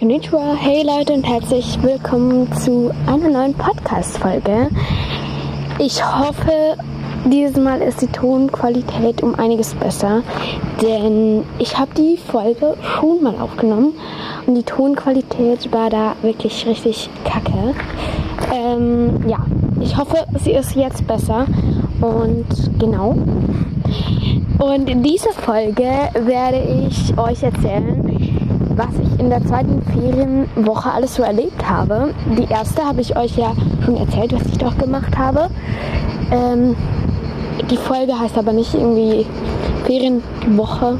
Konnichiwa, hey Leute und herzlich willkommen zu einer neuen Podcast-Folge. Ich hoffe, dieses Mal ist die Tonqualität um einiges besser, denn ich habe die Folge schon mal aufgenommen und die Tonqualität war da wirklich richtig kacke. Ähm, ja, ich hoffe, sie ist jetzt besser und genau. Und in dieser Folge werde ich euch erzählen, was ich in der zweiten Ferienwoche alles so erlebt habe. Die erste habe ich euch ja schon erzählt, was ich doch gemacht habe. Ähm, die Folge heißt aber nicht irgendwie Ferienwoche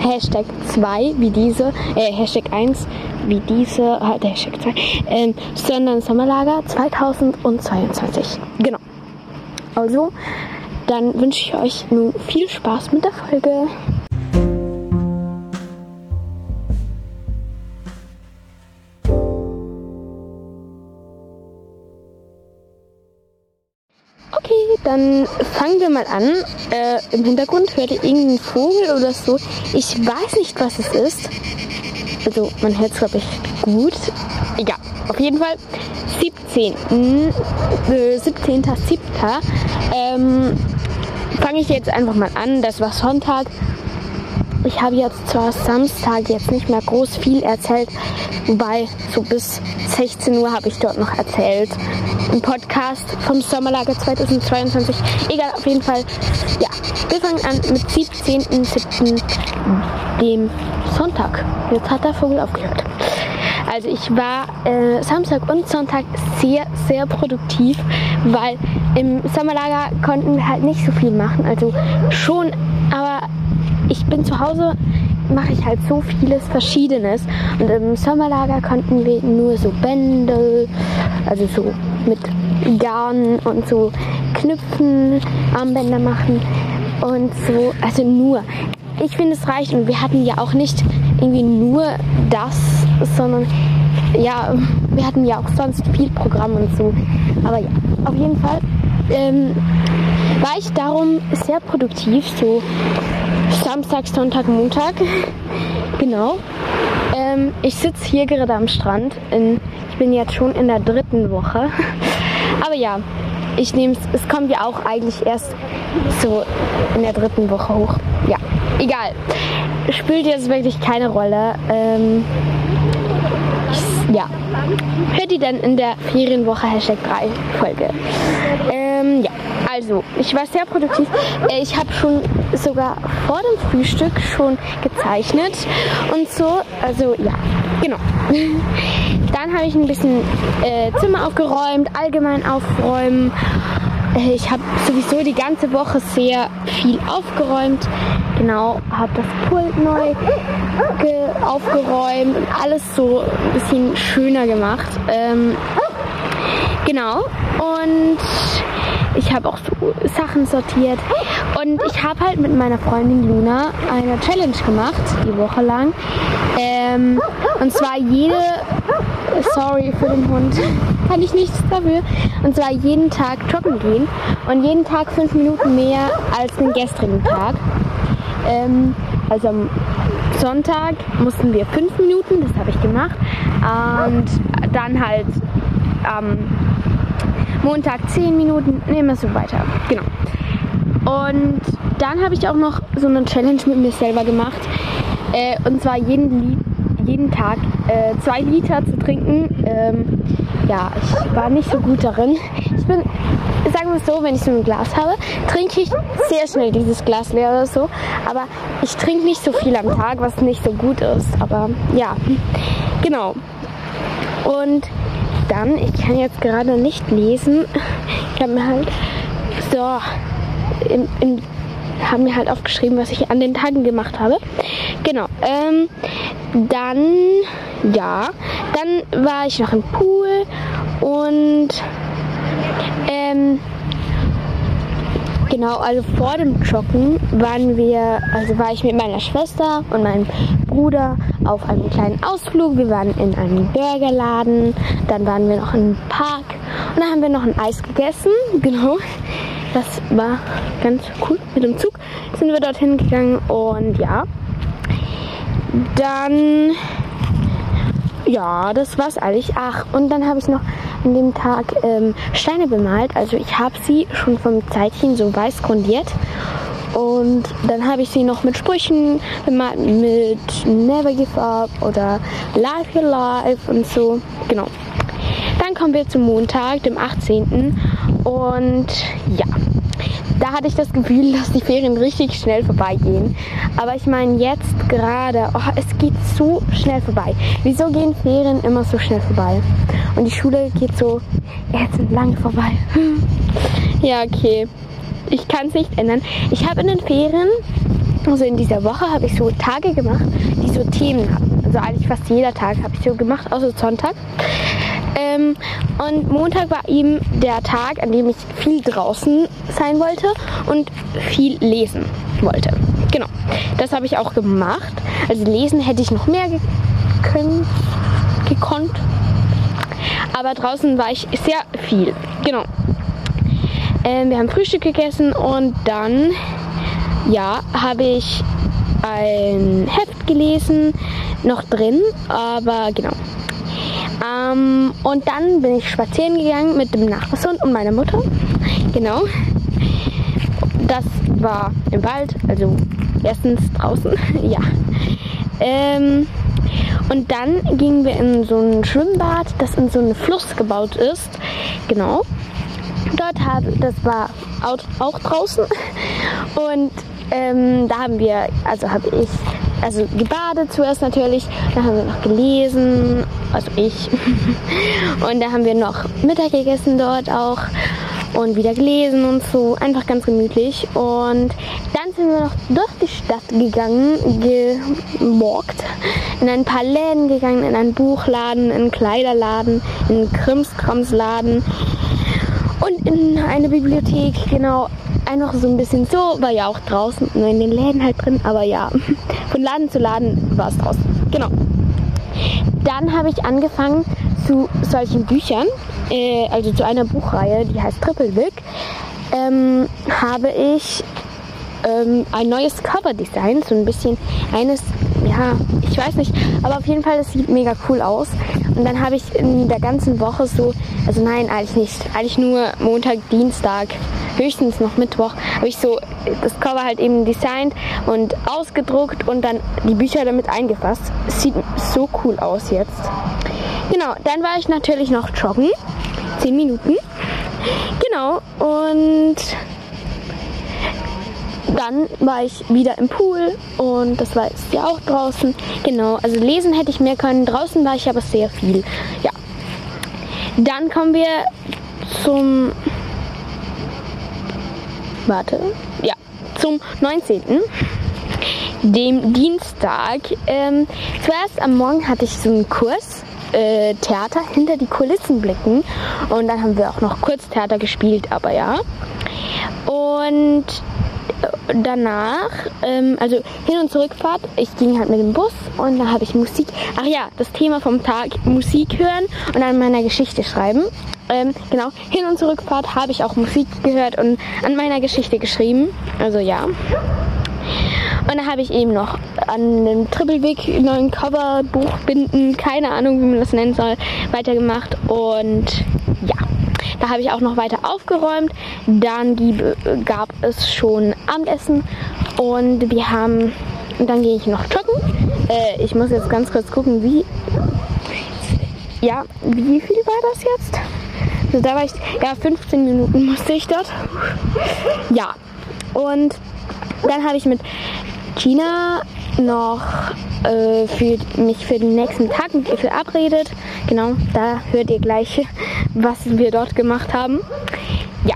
Hashtag 2 wie diese, äh, Hashtag 1 wie diese, halt Hashtag 2, ähm, sondern Sommerlager 2022. Genau. Also, dann wünsche ich euch nun viel Spaß mit der Folge. Dann fangen wir mal an. Äh, Im Hintergrund hört ihr irgendeinen Vogel oder so. Ich weiß nicht, was es ist. Also man hört es, glaube ich, gut. Egal. Auf jeden Fall 17. Äh, 17.07. Ähm, fange ich jetzt einfach mal an. Das war Sonntag. Ich habe jetzt zwar Samstag jetzt nicht mehr groß viel erzählt, wobei so bis 16 Uhr habe ich dort noch erzählt. Im Podcast vom Sommerlager 2022. Egal, auf jeden Fall. Ja, wir fangen an mit 17.07. dem Sonntag. Jetzt hat der Vogel aufgehört. Also ich war äh, Samstag und Sonntag sehr, sehr produktiv, weil im Sommerlager konnten wir halt nicht so viel machen. Also schon, aber ich bin zu Hause, mache ich halt so vieles Verschiedenes. Und im Sommerlager konnten wir nur so Bändel, also so mit Garn und so Knüpfen, Armbänder machen und so, also nur. Ich finde es reicht und wir hatten ja auch nicht irgendwie nur das, sondern ja, wir hatten ja auch sonst viel Programm und so. Aber ja, auf jeden Fall ähm, war ich darum sehr produktiv, so Samstag, Sonntag, Montag. genau. Ähm, ich sitze hier gerade am Strand. In, ich bin jetzt schon in der dritten Woche. Aber ja, ich nehme es, es kommt ja auch eigentlich erst so in der dritten Woche hoch. Ja, egal. Spielt jetzt wirklich keine Rolle. Ähm, ich, ja. Hört ihr dann in der Ferienwoche Hashtag 3 Folge. Ähm. Also, ich war sehr produktiv. Äh, ich habe schon sogar vor dem Frühstück schon gezeichnet und so. Also, ja, genau. Dann habe ich ein bisschen äh, Zimmer aufgeräumt, allgemein aufräumen. Äh, ich habe sowieso die ganze Woche sehr viel aufgeräumt. Genau, habe das Pult neu aufgeräumt und alles so ein bisschen schöner gemacht. Ähm, genau. Und ich habe auch so Sachen sortiert. Und ich habe halt mit meiner Freundin Luna eine Challenge gemacht, die Woche lang. Ähm, und zwar jede, sorry für den Hund, kann ich nichts dafür. Und zwar jeden Tag joggen gehen. Und jeden Tag fünf Minuten mehr als den gestrigen Tag. Ähm, also am Sonntag mussten wir fünf Minuten, das habe ich gemacht. Und dann halt am ähm, Montag 10 Minuten, nehmen wir so weiter. Genau. Und dann habe ich auch noch so eine Challenge mit mir selber gemacht. Äh, und zwar jeden, jeden Tag äh, zwei Liter zu trinken. Ähm, ja, ich war nicht so gut darin. Ich bin, sagen wir es so, wenn ich so ein Glas habe, trinke ich sehr schnell dieses Glas leer oder so. Aber ich trinke nicht so viel am Tag, was nicht so gut ist. Aber ja, genau. Und dann, ich kann jetzt gerade nicht lesen. Ich habe mir halt so im, im, haben mir halt aufgeschrieben, was ich an den Tagen gemacht habe. Genau. Ähm, dann, ja, dann war ich noch im Pool und ähm, Genau, also vor dem Joggen waren wir, also war ich mit meiner Schwester und meinem Bruder auf einem kleinen Ausflug. Wir waren in einem Burgerladen, dann waren wir noch im Park und dann haben wir noch ein Eis gegessen. Genau, das war ganz cool. Mit dem Zug sind wir dorthin gegangen und ja, dann Ja, das war's eigentlich. Ach, und dann habe ich noch an dem Tag ähm, Steine bemalt. Also ich habe sie schon vom Zeitchen so weiß grundiert. Und dann habe ich sie noch mit Sprüchen bemalt, mit Never Give Up oder Life Your Life und so. Genau. Dann kommen wir zum Montag, dem 18. Und ja, da hatte ich das Gefühl, dass die Ferien richtig schnell vorbeigehen. Aber ich meine jetzt gerade, oh, es geht so schnell vorbei. Wieso gehen Ferien immer so schnell vorbei? Und die Schule geht so jetzt lang vorbei. ja, okay. Ich kann es nicht ändern. Ich habe in den Ferien, also in dieser Woche, habe ich so Tage gemacht, die so Themen haben. Also eigentlich fast jeder Tag habe ich so gemacht, außer Sonntag. Ähm, und Montag war eben der Tag, an dem ich viel draußen sein wollte und viel lesen wollte. Genau, das habe ich auch gemacht. Also lesen hätte ich noch mehr können, gekonnt. Aber draußen war ich sehr viel. Genau. Ähm, wir haben Frühstück gegessen und dann, ja, habe ich ein Heft gelesen, noch drin, aber genau. Ähm, und dann bin ich spazieren gegangen mit dem Nachbarshund und meiner Mutter. Genau. Das war im Wald, also erstens draußen, ja. Ähm, und dann gingen wir in so ein Schwimmbad, das in so einen Fluss gebaut ist. Genau. Dort hat, das war auch draußen. Und ähm, da haben wir, also habe ich also gebadet zuerst natürlich, dann haben wir noch gelesen, also ich. Und da haben wir noch Mittag gegessen dort auch und wieder gelesen und so, einfach ganz gemütlich. Und dann sind wir noch durch die Stadt gegangen, gemorgt, in ein paar Läden gegangen, in einen Buchladen, in einen Kleiderladen, in einen Krimskramsladen in eine Bibliothek, genau, einfach so ein bisschen so, war ja auch draußen, nur in den Läden halt drin, aber ja, von Laden zu Laden war es draußen. Genau. Dann habe ich angefangen zu solchen Büchern, äh, also zu einer Buchreihe, die heißt Triple Big, ähm, habe ich ähm, ein neues Cover Design, so ein bisschen eines, ja, ich weiß nicht, aber auf jeden Fall, das sieht mega cool aus. Und dann habe ich in der ganzen Woche so, also nein, eigentlich nicht, eigentlich nur Montag, Dienstag, höchstens noch Mittwoch, habe ich so das Cover halt eben designt und ausgedruckt und dann die Bücher damit eingefasst. Es sieht so cool aus jetzt. Genau, dann war ich natürlich noch joggen. 10 Minuten. Genau, und dann war ich wieder im Pool und das war jetzt ja auch draußen. Genau, also lesen hätte ich mehr können. Draußen war ich aber sehr viel. Ja. Dann kommen wir zum warte, ja, zum 19. dem Dienstag. Ähm, zuerst am Morgen hatte ich so einen Kurs. Äh, Theater hinter die Kulissen blicken und dann haben wir auch noch Kurztheater gespielt, aber ja. Und danach, ähm, also Hin- und Zurückfahrt, ich ging halt mit dem Bus und da habe ich Musik. Ach ja, das Thema vom Tag, Musik hören und an meiner Geschichte schreiben. Ähm, genau, Hin- und Zurückfahrt habe ich auch Musik gehört und an meiner Geschichte geschrieben. Also ja. Und da habe ich eben noch an dem Trippelweg neuen Cover, Buchbinden, keine Ahnung, wie man das nennen soll, weitergemacht. Und da habe ich auch noch weiter aufgeräumt. Dann gab es schon Abendessen und wir haben, und dann gehe ich noch joggen. Äh, ich muss jetzt ganz kurz gucken, wie, ja, wie viel war das jetzt? Also da war ich, ja, 15 Minuten musste ich dort. Ja, und dann habe ich mit China noch äh, für mich für den nächsten Tag mit ihr verabredet. Genau, da hört ihr gleich, was wir dort gemacht haben. Ja,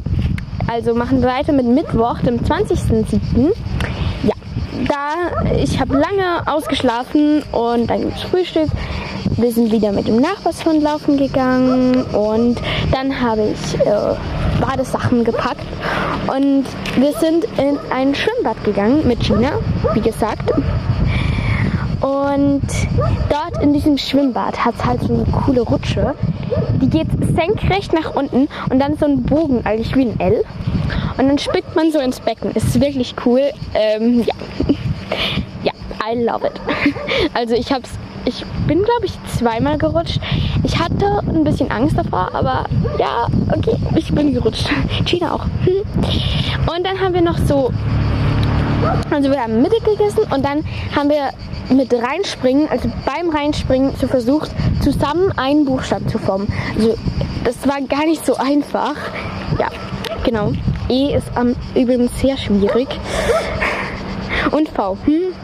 also machen wir weiter mit Mittwoch, dem 20.07. Ja, da ich habe lange ausgeschlafen und dann gibt es Frühstück. Wir sind wieder mit dem Nachbarshund laufen gegangen und dann habe ich äh, Badesachen gepackt und wir sind in ein Schwimmbad gegangen mit Gina, wie gesagt. Und dort in diesem Schwimmbad hat es halt so eine coole Rutsche. Die geht senkrecht nach unten und dann so ein Bogen, eigentlich wie ein L. Und dann spickt man so ins Becken. Ist wirklich cool. Ähm, ja. ja, I love it. Also ich habe es ich bin, glaube ich, zweimal gerutscht. Ich hatte ein bisschen Angst davor, aber ja, okay, ich bin gerutscht. China auch. Und dann haben wir noch so, also wir haben Mitte gegessen und dann haben wir mit reinspringen, also beim Reinspringen so versucht, zusammen einen Buchstaben zu formen. Also das war gar nicht so einfach. Ja, genau. E ist am übrigens sehr schwierig. Und V. Hm?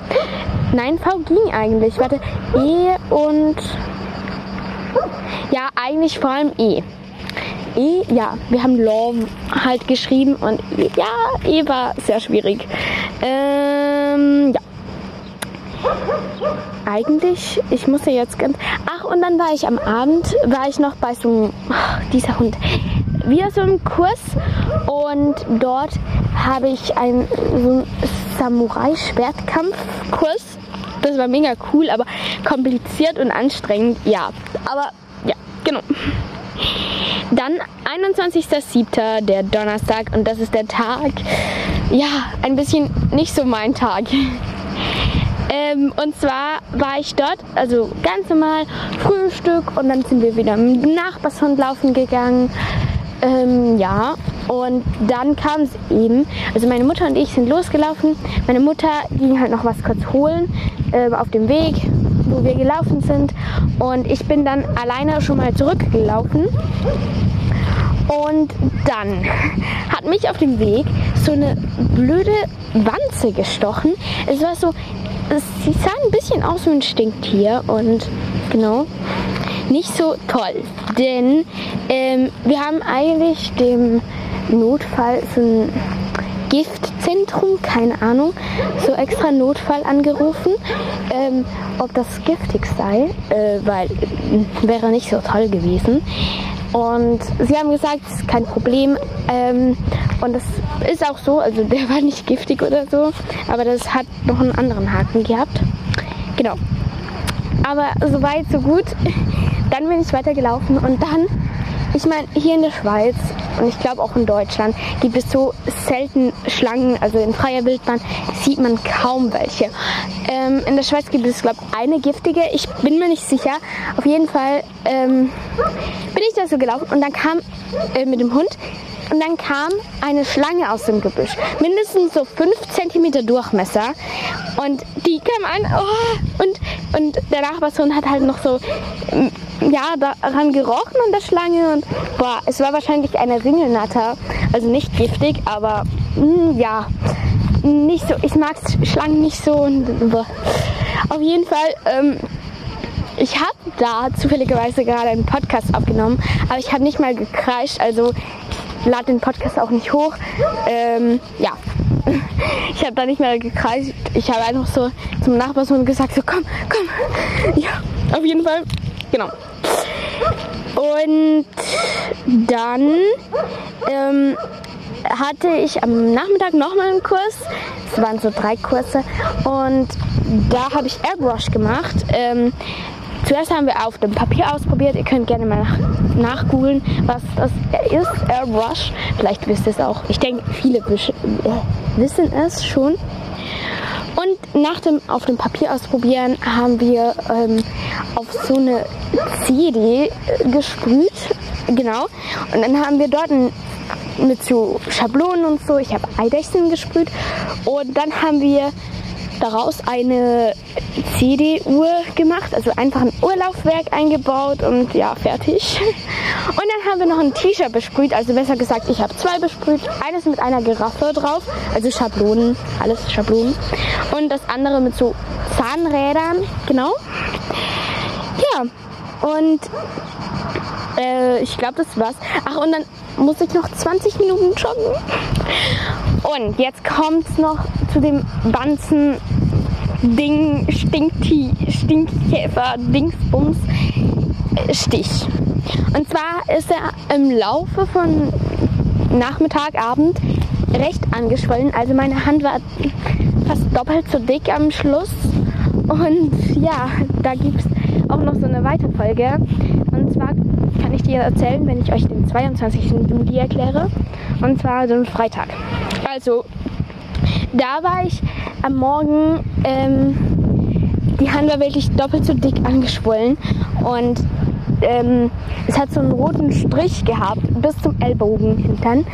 Nein, V ging eigentlich. Warte, E und. Ja, eigentlich vor allem E. E, ja, wir haben Love halt geschrieben und e, ja, E war sehr schwierig. Ähm, ja. Eigentlich, ich muss ja jetzt ganz. Ach, und dann war ich am Abend, war ich noch bei so einem, dieser Hund, wieder so einem Kurs und dort habe ich einen so einen Samurai-Schwertkampf-Kurs. Das war mega cool, aber kompliziert und anstrengend, ja. Aber ja, genau. Dann 21.07. der Donnerstag und das ist der Tag, ja, ein bisschen nicht so mein Tag. Ähm, und zwar war ich dort, also ganz normal Frühstück und dann sind wir wieder mit dem Nachbarshund laufen gegangen. Ähm, ja, und dann kam es eben, also meine Mutter und ich sind losgelaufen. Meine Mutter ging halt noch was kurz holen äh, auf dem Weg, wo wir gelaufen sind. Und ich bin dann alleine schon mal zurückgelaufen. Und dann hat mich auf dem Weg so eine blöde Wanze gestochen. Es war so, sie sah ein bisschen aus wie ein Stinktier und genau nicht so toll. Denn ähm, wir haben eigentlich dem Notfall so ein Giftzentrum, keine Ahnung, so extra Notfall angerufen, ähm, ob das giftig sei, äh, weil äh, wäre nicht so toll gewesen. Und sie haben gesagt, es ist kein Problem. Ähm, und das ist auch so, also der war nicht giftig oder so, aber das hat noch einen anderen Haken gehabt. Genau. Aber so weit, so gut. Dann bin ich weitergelaufen und dann, ich meine, hier in der Schweiz und ich glaube auch in Deutschland gibt es so selten Schlangen, also in freier Wildbahn sieht man kaum welche. Ähm, in der Schweiz gibt es, glaube ich, eine giftige. Ich bin mir nicht sicher. Auf jeden Fall ähm, bin ich da so gelaufen und dann kam äh, mit dem Hund und dann kam eine Schlange aus dem Gebüsch. Mindestens so 5 cm Durchmesser. Und die kam an oh, und, und der Nachbarshund hat halt noch so ja, daran gerochen an der Schlange und boah, es war wahrscheinlich eine Ringelnatter, also nicht giftig, aber mh, hm, ja, nicht so, ich mag Schlangen nicht so und auf jeden Fall, ähm, ich habe da zufälligerweise gerade einen Podcast aufgenommen, aber ich habe nicht mal gekreischt, also lade den Podcast auch nicht hoch. Ähm, ja, ich habe da nicht mehr gekreischt. Ich habe einfach so zum Nachbarshund gesagt, so komm, komm. Ja, auf jeden Fall, genau. Und dann ähm, hatte ich am Nachmittag nochmal einen Kurs. Es waren so drei Kurse. Und da habe ich Airbrush gemacht. Ähm, zuerst haben wir auf dem Papier ausprobiert. Ihr könnt gerne mal nach, nachgoogeln, was das ist. Airbrush. Vielleicht wisst ihr es auch. Ich denke, viele äh, wissen es schon. Und nach dem auf dem Papier ausprobieren haben wir ähm, auf so eine CD äh, gesprüht. Genau. Und dann haben wir dort ein, mit so Schablonen und so, ich habe Eidechsen gesprüht. Und dann haben wir daraus eine CD-Uhr gemacht, also einfach ein Uhrlaufwerk eingebaut und ja, fertig. Und dann haben wir noch ein T-Shirt besprüht, also besser gesagt, ich habe zwei besprüht. Eines mit einer Giraffe drauf, also Schablonen, alles Schablonen. Und das andere mit so Zahnrädern, genau. Ja, und äh, ich glaube, das war's. Ach, und dann muss ich noch 20 Minuten joggen. Und jetzt kommt's noch zu dem Banzen Ding, Stinkti, Stinkkäfer, Dingsbums, Stich. Und zwar ist er im Laufe von Nachmittag, Abend recht angeschwollen. Also meine Hand war fast doppelt so dick am Schluss. Und ja, da gibt es auch noch so eine weitere Folge. Und zwar kann ich dir erzählen, wenn ich euch den 22. Juli erkläre. Und zwar so ein Freitag. Also, da war ich am Morgen ähm, die Hand war wirklich doppelt so dick angeschwollen und ähm, es hat so einen roten Strich gehabt bis zum Ellbogen hintern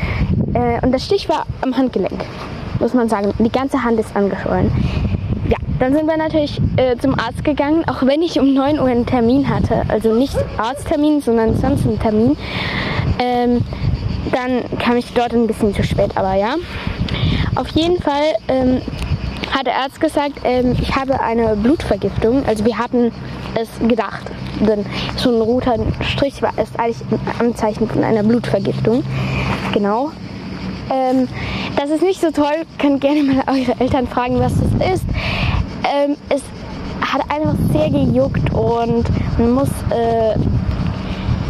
äh, und der Stich war am Handgelenk, muss man sagen. Die ganze Hand ist angeschwollen. Dann sind wir natürlich äh, zum Arzt gegangen, auch wenn ich um 9 Uhr einen Termin hatte. Also nicht Arzttermin, sondern sonst einen Termin. Ähm, dann kam ich dort ein bisschen zu spät, aber ja. Auf jeden Fall ähm, hat der Arzt gesagt, ähm, ich habe eine Blutvergiftung. Also wir hatten es gedacht. Denn so ein roter Strich war ist eigentlich ein Anzeichen von einer Blutvergiftung. Genau. Ähm, das ist nicht so toll. Könnt gerne mal eure Eltern fragen, was das ist. Ähm, es hat einfach sehr gejuckt und man muss äh,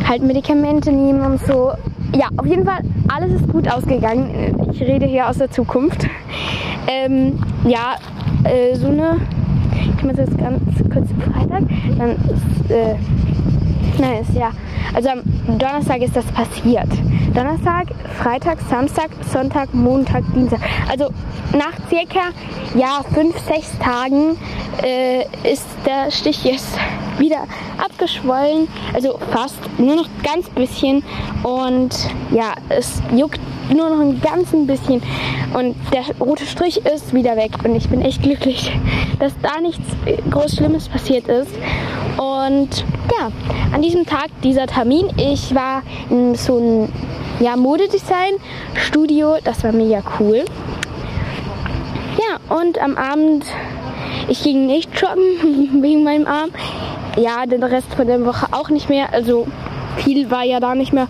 halt Medikamente nehmen und so. Ja, auf jeden Fall, alles ist gut ausgegangen. Ich rede hier aus der Zukunft. Ähm, ja, äh, so eine, ich mache jetzt ganz kurz Freitag, dann ist, äh, nein, ist ja, also am Donnerstag ist das passiert. Donnerstag, Freitag, Samstag, Sonntag, Montag, Dienstag. Also nach circa, ja, fünf, sechs Tagen äh, ist der Stich jetzt wieder abgeschwollen. Also fast, nur noch ganz bisschen. Und ja, es juckt nur noch ein ganz bisschen. Und der rote Strich ist wieder weg. Und ich bin echt glücklich, dass da nichts groß Schlimmes passiert ist. Und ja, an diesem Tag, dieser Termin, ich war in so einem ja, Modedesign-Studio. Das war mega cool. Ja, und am Abend, ich ging nicht joggen wegen meinem Arm. Ja, den Rest von der Woche auch nicht mehr. Also viel war ja da nicht mehr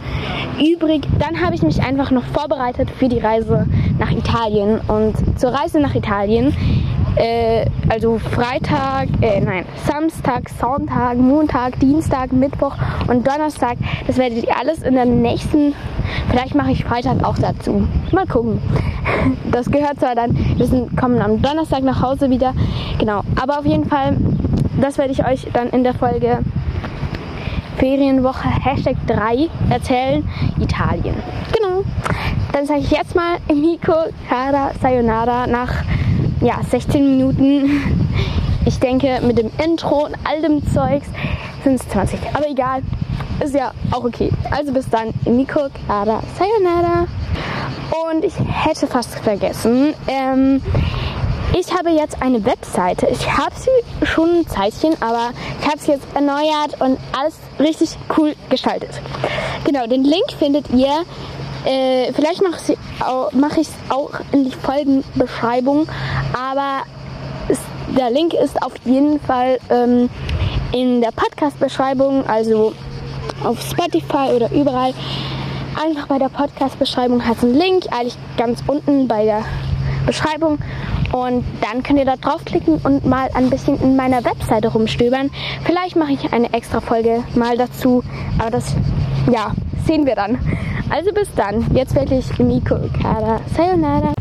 übrig. Dann habe ich mich einfach noch vorbereitet für die Reise nach Italien. Und zur Reise nach Italien, äh, also Freitag, äh, nein, Samstag, Sonntag, Montag, Dienstag, Mittwoch und Donnerstag, das werdet ihr alles in der nächsten, vielleicht mache ich Freitag auch dazu. Mal gucken. Das gehört zwar dann, wir sind, kommen am Donnerstag nach Hause wieder, genau. Aber auf jeden Fall, das werde ich euch dann in der Folge Ferienwoche Hashtag 3 erzählen, Italien. Genau. Dann sage ich jetzt mal Miko Cara Sayonara nach ja, 16 Minuten. Ich denke, mit dem Intro und all dem Zeugs sind es 20. Aber egal, ist ja auch okay. Also bis dann, Miko Cara Sayonara. Und ich hätte fast vergessen, ähm, ich habe jetzt eine Webseite. Ich habe sie schon ein Zeitchen, aber ich habe sie jetzt erneuert und alles richtig cool gestaltet. Genau, den Link findet ihr. Äh, vielleicht mache ich es auch in die Folgenbeschreibung, aber es, der Link ist auf jeden Fall ähm, in der Podcast-Beschreibung, also auf Spotify oder überall. Einfach bei der Podcast-Beschreibung hat es einen Link, eigentlich ganz unten bei der Beschreibung. Und dann könnt ihr da draufklicken und mal ein bisschen in meiner Webseite rumstöbern. Vielleicht mache ich eine extra Folge mal dazu. Aber das, ja, sehen wir dann. Also bis dann. Jetzt wirklich Miko Kada. Sayonara.